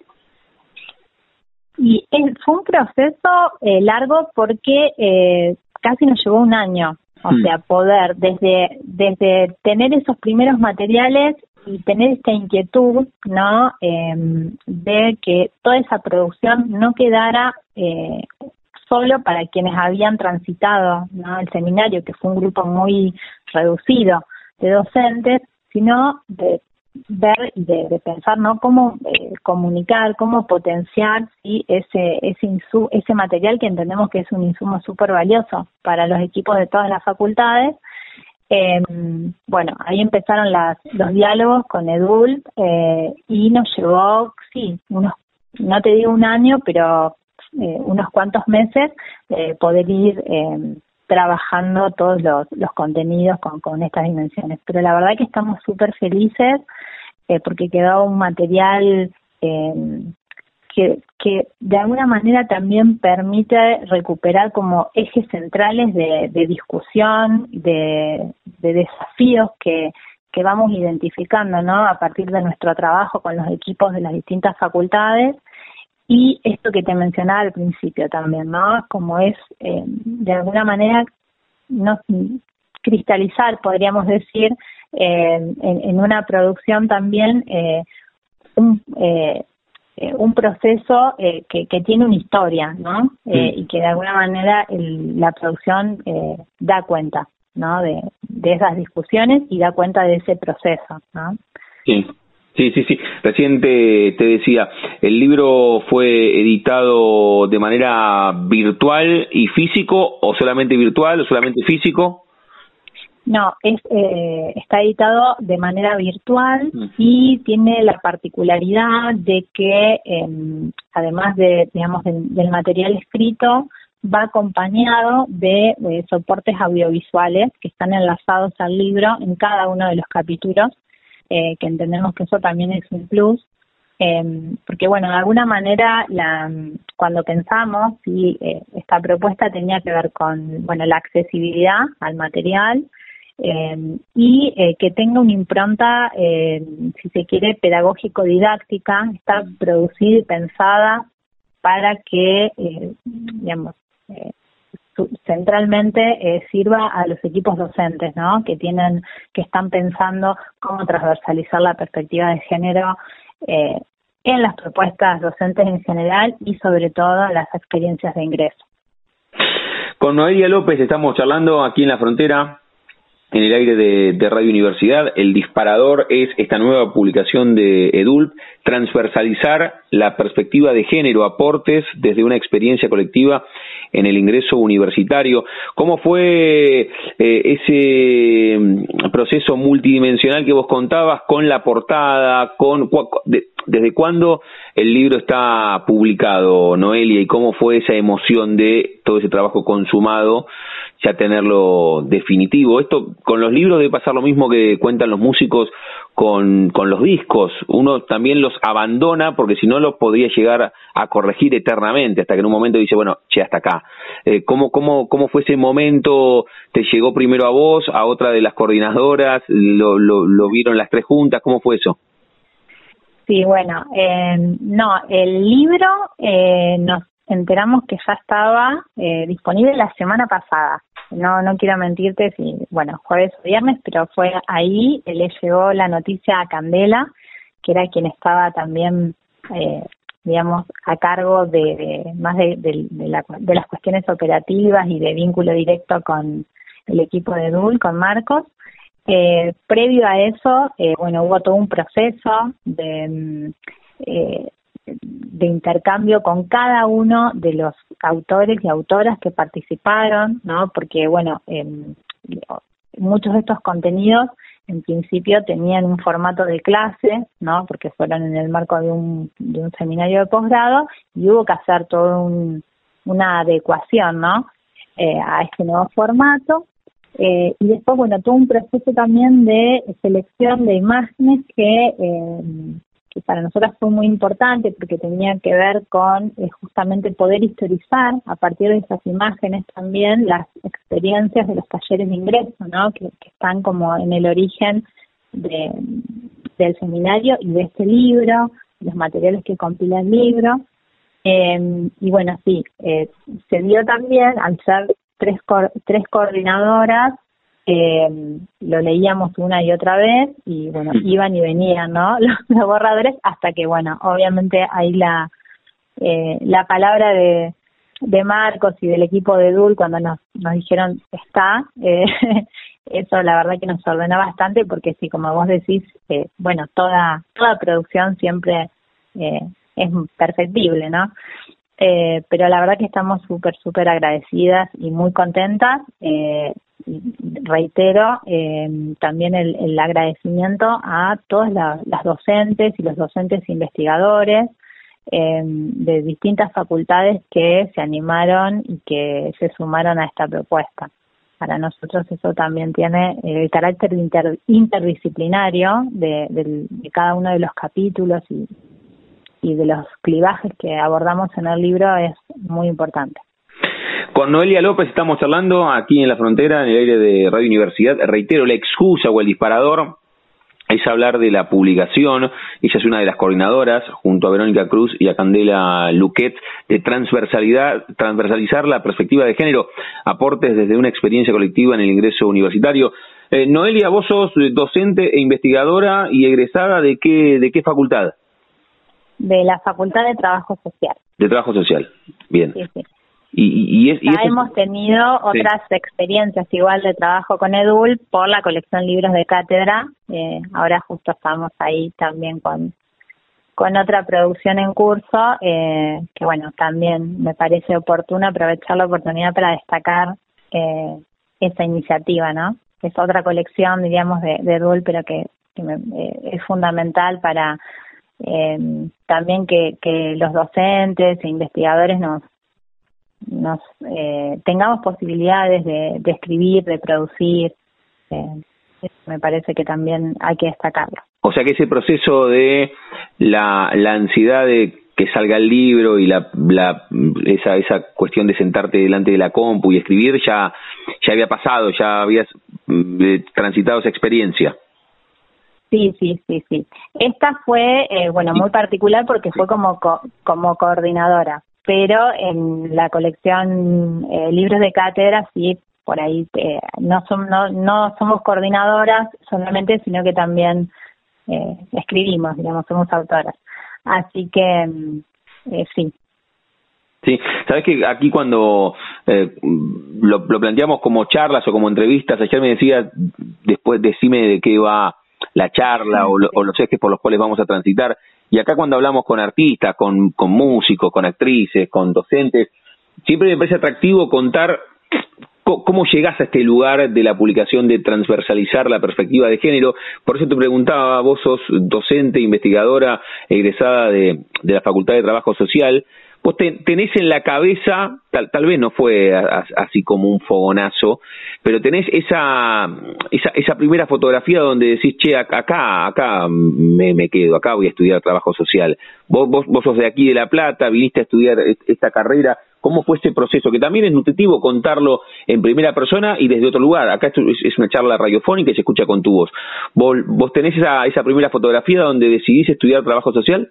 Y fue un proceso eh, largo porque eh, casi nos llevó un año, o hmm. sea, poder desde desde tener esos primeros materiales y tener esta inquietud, ¿no? Em, de que toda esa producción no quedara eh, solo para quienes habían transitado ¿no? el seminario, que fue un grupo muy reducido de docentes, sino de ver y de, pensar no cómo eh, comunicar cómo potenciar ¿sí? ese ese ese material que entendemos que es un insumo súper valioso para los equipos de todas las facultades eh, bueno ahí empezaron las los diálogos con Edul eh, y nos llevó sí unos no te digo un año pero eh, unos cuantos meses poder ir trabajando todos los, los contenidos con, con estas dimensiones. Pero la verdad que estamos súper felices eh, porque quedó un material eh, que, que de alguna manera también permite recuperar como ejes centrales de, discusión, de, de desafíos que, que vamos identificando ¿no? a partir de nuestro trabajo con los equipos de las distintas facultades y esto que te mencionaba al principio también, ¿no? Como es eh, de alguna manera no cristalizar, podríamos decir, en, en, una producción también eh, un, eh, eh, un proceso eh, que, que, tiene una historia, ¿no? Y que de alguna manera el, la producción da cuenta, ¿no? De, de esas discusiones y da cuenta de ese proceso, ¿no? Sí. Sí, sí, sí. Recién te, te, decía, ¿el libro fue editado de manera virtual y físico o solamente virtual o solamente físico? No, es, eh, está editado de manera virtual y tiene la particularidad de que, eh, además de, digamos, del, del, material escrito, va acompañado de, de, soportes audiovisuales que están enlazados al libro en cada uno de los capítulos, eh, que entendemos que eso también es un plus, eh, porque bueno, de alguna manera la, cuando pensamos si eh, esta propuesta tenía que ver con bueno la accesibilidad al material, eh, y eh, que tenga una impronta, eh, si se quiere, pedagógico-didáctica, está producida y pensada para que, eh, digamos, eh, centralmente sirva a los equipos docentes, ¿no? Que tienen, que están pensando cómo transversalizar la perspectiva de género en las propuestas docentes en general y sobre todo las experiencias de ingreso. Con Noelia López estamos charlando aquí en la frontera en el aire de, de, Radio Universidad. El disparador es esta nueva publicación de EDULP, transversalizar la perspectiva de género, aportes desde una experiencia colectiva en el ingreso universitario. ¿Cómo fue eh, ese mm, proceso multidimensional que vos contabas con la portada, con de, desde cuándo el libro está publicado, Noelia, y cómo fue esa emoción de todo ese trabajo consumado ya tenerlo definitivo. Esto con los libros debe pasar lo mismo que cuentan los músicos con, con los discos. Uno también los abandona porque si no los podría llegar a corregir eternamente hasta que en un momento dice, bueno, che, hasta acá. Eh, ¿cómo, cómo, ¿Cómo fue ese momento? ¿Te llegó primero a vos, a otra de las coordinadoras? ¿Lo, lo, lo vieron las tres juntas? ¿Cómo fue eso? Sí, bueno, eh, no, el libro eh, nos enteramos que ya estaba eh, disponible la semana pasada. No, no quiero mentirte si, bueno, jueves o viernes, pero fue ahí, le llegó la noticia a Candela, que era quien estaba también, eh, digamos, a cargo de, más de, de, de, la, de las cuestiones operativas y de vínculo directo con el equipo de DUL, con Marcos. Eh, previo a eso, eh, bueno, hubo todo un proceso de, mm, eh, de intercambio con cada uno de los autores y autoras que participaron, ¿no? Porque, bueno, eh, muchos de estos contenidos en principio tenían un formato de clase, ¿no? Porque fueron en el marco de un, de un seminario de posgrado y hubo que hacer todo un, una adecuación, ¿no? Eh, a este nuevo formato. Eh, y después, bueno, todo un proceso también de selección de imágenes que eh, que para nosotras fue muy importante porque tenía que ver con eh, justamente poder historizar a partir de esas imágenes también las experiencias de los talleres de ingreso, ¿no? Que, están como en el origen de, del seminario y de este libro, los materiales que compila el libro. Eh, y bueno, sí, eh, se dio también al ser tres, tres coordinadoras eh, lo leíamos una y otra vez y bueno, mm. iban y venían, ¿no? Los, los borradores hasta que bueno, obviamente ahí la, eh, la palabra de, de Marcos y del equipo de Dul cuando nos, nos dijeron está, eh, eso la verdad que nos ordenó bastante porque sí, como vos decís, eh, bueno, toda, toda producción siempre eh, es perfectible, ¿no? Eh, pero la verdad que estamos súper, súper agradecidas y muy contentas. Eh, reitero eh, también el, el, agradecimiento a todas la, las docentes y los docentes investigadores eh, de distintas facultades que se animaron y que se sumaron a esta propuesta. para nosotros eso también tiene el carácter interdisciplinario de, de, cada uno de los capítulos y, y de los clivajes que abordamos en el libro es muy importante. Con Noelia López estamos charlando aquí en la frontera, en el aire de Radio Universidad. Reitero, la excusa o el disparador es hablar de la publicación. Ella es una de las coordinadoras, junto a Verónica Cruz y a Candela Luquet, de transversalidad, transversalizar la perspectiva de género, aportes desde una experiencia colectiva en el ingreso universitario. Eh, Noelia, vos sos docente e investigadora y egresada de qué, de qué facultad? De la Facultad de Trabajo Social. De Trabajo Social, bien. Sí, sí. Y, y, ya hemos tenido otras experiencias igual de trabajo con Edul por la colección libros de cátedra. Eh, ahora justo estamos ahí también con, con otra producción en curso, eh, que bueno, también me parece oportuno aprovechar la oportunidad para destacar eh, esa iniciativa, ¿no? Es otra colección, diríamos, de, de Edul, pero que, que eh, es fundamental para eh, también que, que los docentes e investigadores nos eh, tengamos posibilidades de, escribir, de producir. Eh, me parece que también hay que destacarlo. O sea que ese proceso de la, la ansiedad de que salga el libro y la, la, esa, esa cuestión de sentarte delante de la compu y escribir ya, ya había pasado, ya habías mm, transitado esa experiencia. Sí, sí, sí, sí. Esta fue, eh, bueno, muy particular porque fue como como coordinadora pero en la colección eh, libros de cátedra sí por ahí eh, no, no, no somos coordinadoras solamente sino que también eh, escribimos digamos somos autoras. Así que mm, eh, sí. Sí, sabes que aquí cuando eh, lo, lo, planteamos como charlas o como entrevistas, ayer me decía, después decime de qué va la charla o, o los ejes por los cuales vamos a transitar. Y acá cuando hablamos con artistas, con, con músicos, con actrices, con docentes, siempre me parece atractivo contar cómo llegás a este lugar de la publicación de transversalizar la perspectiva de género. Por eso te preguntaba, vos sos docente, investigadora, egresada de, de la Facultad de Trabajo Social, vos tenés en la cabeza, tal, tal vez no fue así como un fogonazo, pero tenés esa, esa, esa primera fotografía donde decís, che, acá, acá me, me quedo, acá voy a estudiar trabajo social. Vos, vos, vos sos de aquí de La Plata, viniste a estudiar esta carrera, ¿cómo fue ese proceso? Que también es nutritivo contarlo en primera persona y desde otro lugar. Acá es una charla radiofónica y se escucha con tu voz. ¿Vos, vos tenés esa, esa primera fotografía donde decidís estudiar trabajo social?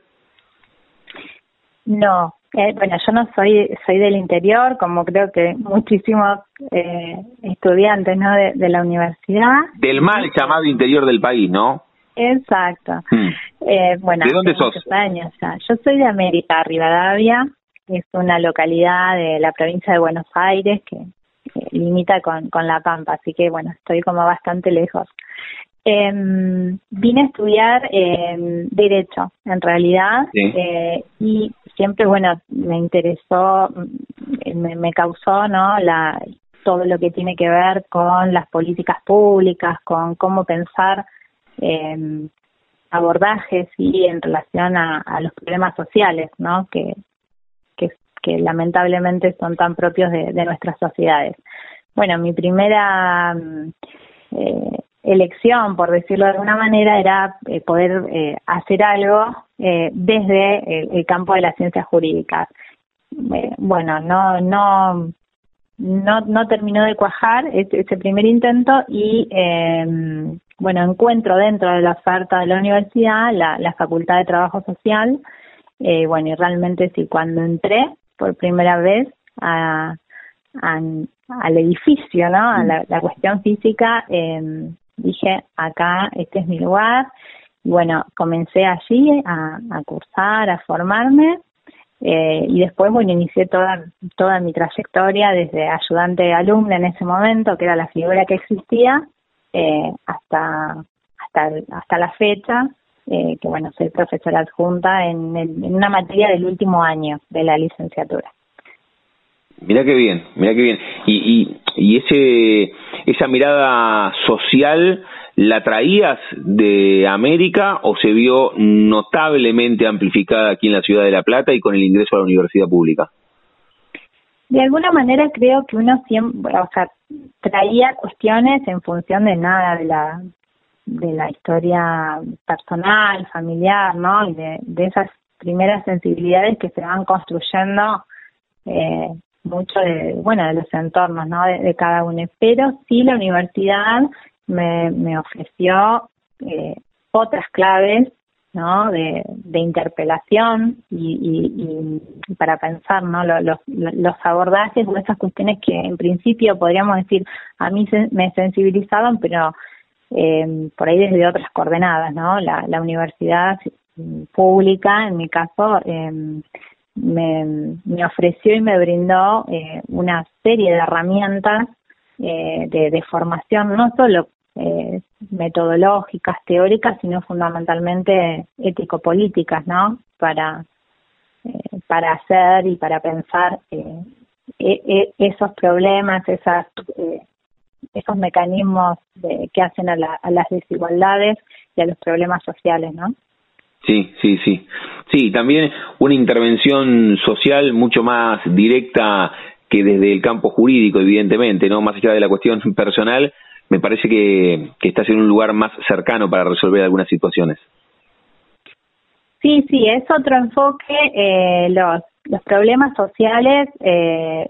No, eh, bueno, yo no soy soy del interior, como creo que muchísimos eh, estudiantes ¿no? De, la universidad. Del mal llamado interior del país, ¿no? Exacto. Hmm. Eh, bueno, ¿De dónde sos? Años ya. Yo soy de América, Rivadavia, es una localidad de la provincia de Buenos Aires que limita con, con La Pampa, así que bueno, estoy como bastante lejos. Eh, vine a estudiar eh, Derecho, en realidad, eh, y siempre, bueno, me interesó, mm, me, causó, ¿no? La, todo lo que tiene que ver con las políticas públicas, con cómo pensar eh, abordajes y en relación a, a, los problemas sociales, ¿no? Que, que, que lamentablemente son tan propios de, de nuestras sociedades. Bueno, mi primera mm, eh, elección, por decirlo de alguna manera, era eh, poder eh, hacer algo eh, desde el, campo de las ciencias jurídicas. Eh, bueno, no, no, no, no terminó de cuajar ese, ese primer intento y, em, bueno, encuentro dentro de la oferta de la universidad la, la Facultad de Trabajo Social. bueno, y realmente sí, cuando entré por primera vez a, al edificio, ¿no? A la, la cuestión física, eh, dije, acá, este es mi lugar. Y bueno, comencé allí a, cursar, a formarme. Eh, y después, bueno, inicié toda, toda mi trayectoria desde ayudante alumna en ese momento, que era la figura que existía, eh, hasta, hasta, hasta la fecha, eh, que bueno, soy profesora adjunta en, en una materia del último año de la licenciatura. Mira qué bien, mira qué bien. Y, y, y ese, esa mirada social, ¿la traías de América o se vio notablemente amplificada aquí en la ciudad de La Plata y con el ingreso a la universidad pública? de alguna manera creo que uno siempre, o sea, traía cuestiones en función de nada, de la de la historia personal, familiar, ¿no? Y de, de esas primeras sensibilidades que se van construyendo eh, mucho de, bueno, de los entornos, ¿no? De, cada uno. Pero sí la universidad me, me ofreció eh, otras claves ¿no? De, de interpelación y, y, para pensar ¿no? Los, los, abordajes o esas cuestiones que en principio podríamos decir a mí me sensibilizaban, pero eh, por ahí desde otras coordenadas, ¿no? La, la universidad pública, en mi caso, eh, me, me ofreció y me brindó eh, una serie de herramientas eh, de, formación, no solo eh, metodológicas, teóricas, sino fundamentalmente ético-políticas, ¿no? Para, eh, para hacer y para pensar eh, e, e, esos problemas, esas, esos mecanismos de, que hacen a, la, a las desigualdades y a los problemas sociales, ¿no? Sí, sí, sí. Sí, también una intervención social mucho más directa que desde el campo jurídico, evidentemente, ¿no? Más allá de la cuestión personal, me parece que, que estás en un lugar más cercano para resolver algunas situaciones. Sí, sí, es otro enfoque. Eh, los, los problemas sociales eh,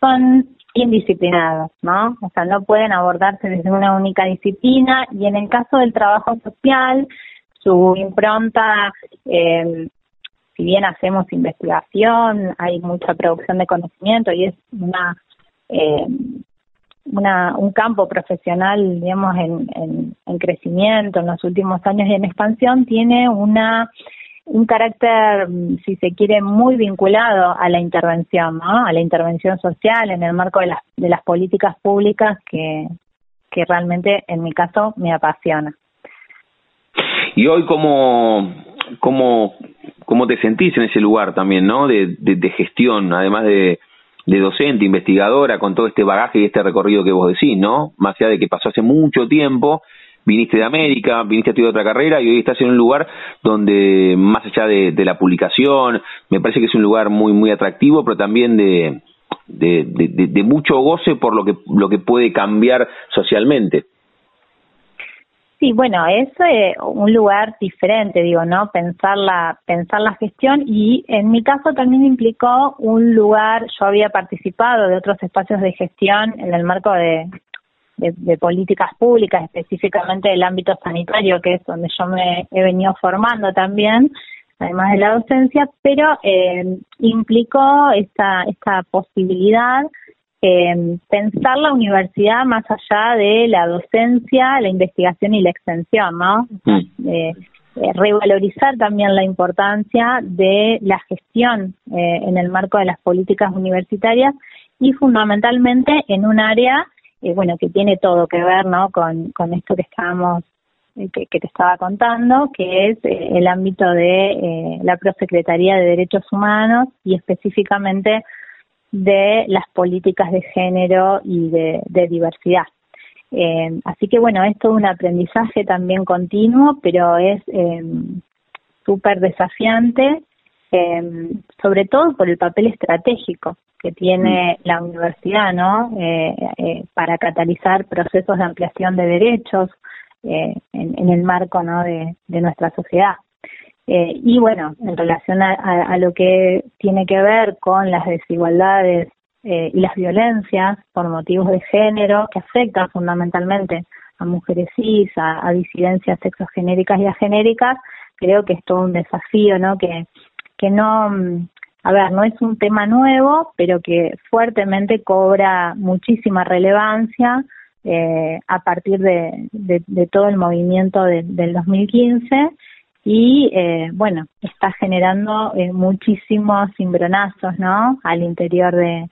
son indisciplinados, ¿no? O sea, no pueden abordarse desde una única disciplina y en el caso del trabajo social, su impronta, eh, si bien hacemos investigación, hay mucha producción de conocimiento y es una eh, una, un campo profesional, digamos, en, en, crecimiento en los últimos años y en expansión, tiene una un carácter, si se quiere, muy vinculado a la intervención, ¿no? a la intervención social en el marco de las, de las políticas públicas que, que realmente, en mi caso, me apasiona. Y hoy, ¿cómo, cómo, cómo te sentís en ese lugar también, ¿no? De, de, gestión, además de, de docente, investigadora, con todo este bagaje y este recorrido que vos decís, ¿no? Más allá de que pasó hace mucho tiempo, viniste de América, viniste a estudiar otra carrera y hoy estás en un lugar donde, más allá de, de la publicación, me parece que es un lugar muy, muy atractivo, pero también de, de, de mucho goce por lo que, lo que puede cambiar socialmente. Sí, bueno, es eh, un lugar diferente, digo, ¿no? Pensar la, pensar la gestión y en mi caso también implicó un lugar, yo había participado de otros espacios de gestión en el marco de, de, políticas públicas, específicamente del ámbito sanitario, que es donde yo me he venido formando también, además de la docencia, pero eh, implicó esta, esta posibilidad eh, pensar la universidad más allá de la docencia, la investigación y la extensión, ¿no? Mm. Eh, eh, revalorizar también la importancia de la gestión eh, en el marco de las políticas universitarias y fundamentalmente en un área, eh, bueno, que tiene todo que ver, ¿no? Con, con esto que estábamos que, que, te estaba contando, que es el ámbito de la Prosecretaría de Derechos Humanos y específicamente de las políticas de género y de, diversidad. Eh, así que bueno, esto es un aprendizaje también continuo, pero es eh, súper desafiante, eh, sobre todo por el papel estratégico que tiene mm. la universidad, ¿no? para catalizar procesos de ampliación de derechos en, el marco, ¿no? de nuestra sociedad. Eh, y bueno, en relación a, lo que tiene que ver con las desigualdades eh, y las violencias por motivos de género que afectan fundamentalmente a mujeres cis, a, disidencias sexogenéricas y agenéricas, creo que es todo un desafío, ¿no? Que, que no, a ver, no es un tema nuevo, pero que fuertemente cobra muchísima relevancia eh, a partir de, de, todo el movimiento del 2015 y eh, bueno, está generando eh, muchísimos cimbronazos, ¿no? Al interior de,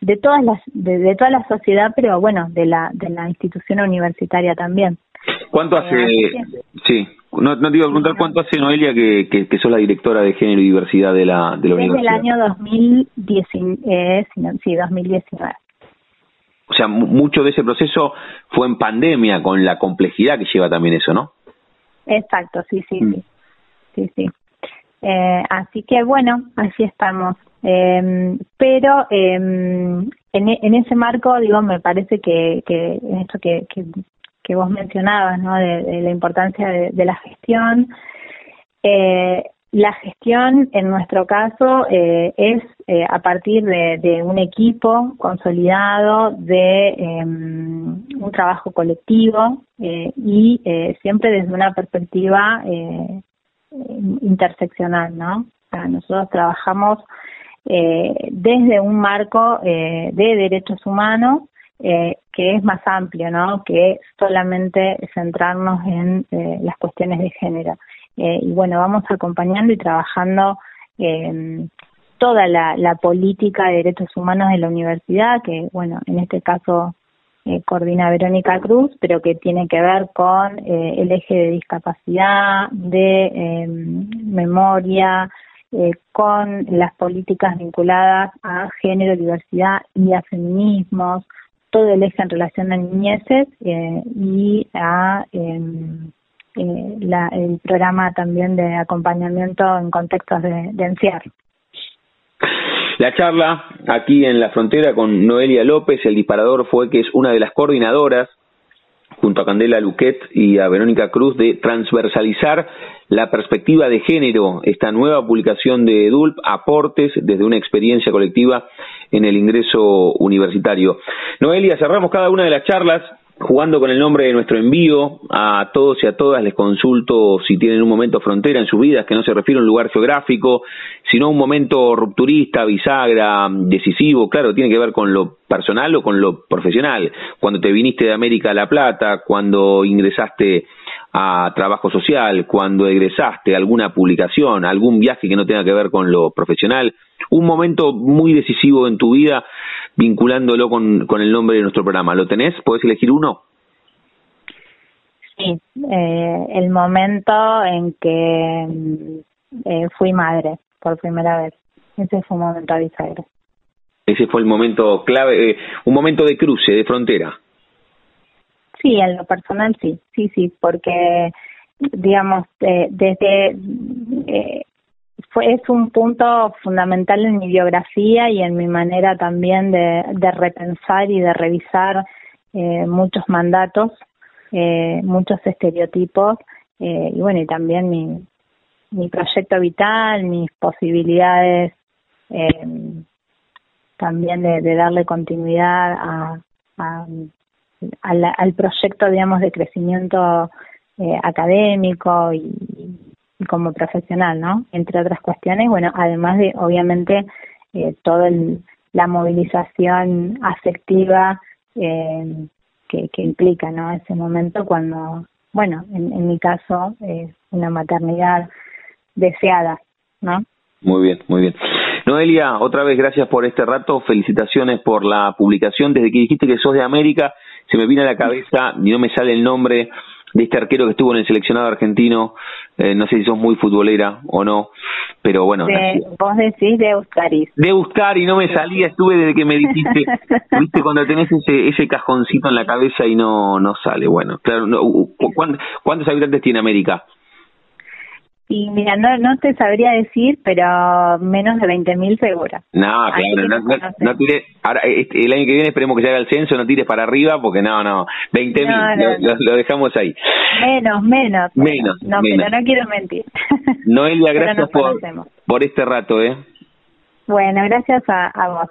de todas las de, toda la sociedad, pero bueno, de la de la institución universitaria también. ¿Cuánto hace? sí, no, no te iba a preguntar cuánto hace Noelia que, que, que sos la directora de género y diversidad de la de la Desde universidad. Desde el año 2010, eh, sí, 2019. O sea, mucho de ese proceso fue en pandemia, con la complejidad que lleva también eso, ¿no? Exacto, sí, sí, mm. sí sí, sí. Eh, así que bueno, así estamos Em, pero em, en, en, ese marco, digo, me parece que, que esto que, que, vos mencionabas, ¿no? De, la importancia de, la gestión, eh, la gestión, en nuestro caso, eh, es a partir de, un equipo consolidado, de em, un trabajo colectivo y siempre desde una perspectiva interseccional, ¿no? nosotros trabajamos desde un marco de derechos humanos que es más amplio, ¿no? Que solamente centrarnos en las cuestiones de género. Eh, y bueno, vamos acompañando y trabajando eh, toda la, la, política de derechos humanos de la universidad, que bueno, en este caso eh, coordina Verónica Cruz, pero que tiene que ver con eh, el eje de discapacidad, de em, memoria, eh, con las políticas vinculadas a género, diversidad y a feminismos, todo el eje en relación a niñeces y a em, la, el programa también de acompañamiento en contextos de, de encierro. La charla aquí en la frontera con Noelia López, el disparador fue que es una de las coordinadoras junto a Candela Luquet y a Verónica Cruz de transversalizar la perspectiva de género, esta nueva publicación de DULP, aportes desde una experiencia colectiva en el ingreso universitario. Noelia, cerramos cada una de las charlas jugando con el nombre de nuestro envío, a todos y a todas les consulto si tienen un momento frontera en sus vidas, que no se refiere a un lugar geográfico, sino a un momento rupturista, bisagra, decisivo, claro, tiene que ver con lo personal o con lo profesional. Cuando te viniste de América a La Plata, cuando ingresaste a trabajo social, cuando egresaste, alguna publicación, algún viaje que no tenga que ver con lo profesional, un momento muy decisivo en tu vida vinculándolo con, con el nombre de nuestro programa. ¿Lo tenés? ¿Puedes elegir uno? Sí, eh, el momento en que eh, fui madre por primera vez. Ese fue un momento bisagra. Ese fue el momento clave, eh, un momento de cruce, de frontera. Sí, en lo personal sí, sí, sí, porque digamos, eh, desde eh, fue es un punto fundamental en mi biografía y en mi manera también de, de repensar y de revisar eh, muchos mandatos, eh, muchos estereotipos eh, y bueno y también mi mi proyecto vital, mis posibilidades eh, también de, de darle continuidad a, a al, proyecto, digamos, de crecimiento eh, académico y, como profesional, ¿no? Entre otras cuestiones, bueno, además de, obviamente, eh, toda la movilización afectiva eh, que, implica, ¿no? Ese momento cuando, bueno, en, en mi caso, eh, una maternidad deseada, ¿no? Muy bien, muy bien. Noelia, otra vez gracias por este rato, felicitaciones por la publicación. Desde que dijiste que sos de América, se me viene a la cabeza y no me sale el nombre de este arquero que estuvo en el seleccionado argentino, eh, no sé si sos muy futbolera o no, pero bueno. De, vos decís de Euskari. De Euskari, no me salía, estuve desde que me dijiste, viste, cuando tenés ese, ese cajoncito en la cabeza y no, no sale, bueno, claro, no, ¿cuántos habitantes tiene América? Y mira, no, no te sabría decir, pero menos de 20.000 segura. No, claro, no, no, no tires, ahora, este, el año que viene esperemos que se haga el censo, no tires para arriba, porque no, no, 20.000, no, lo, dejamos ahí. Menos, menos. Menos, No, pero no quiero mentir. Noelia, gracias por, por este rato, ¿eh? Bueno, gracias a, a vos.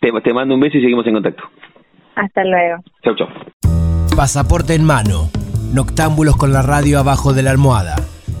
Te, te mando un beso y seguimos en contacto. Hasta luego. Chau, chau. Pasaporte en mano. Noctámbulos con la radio abajo de la almohada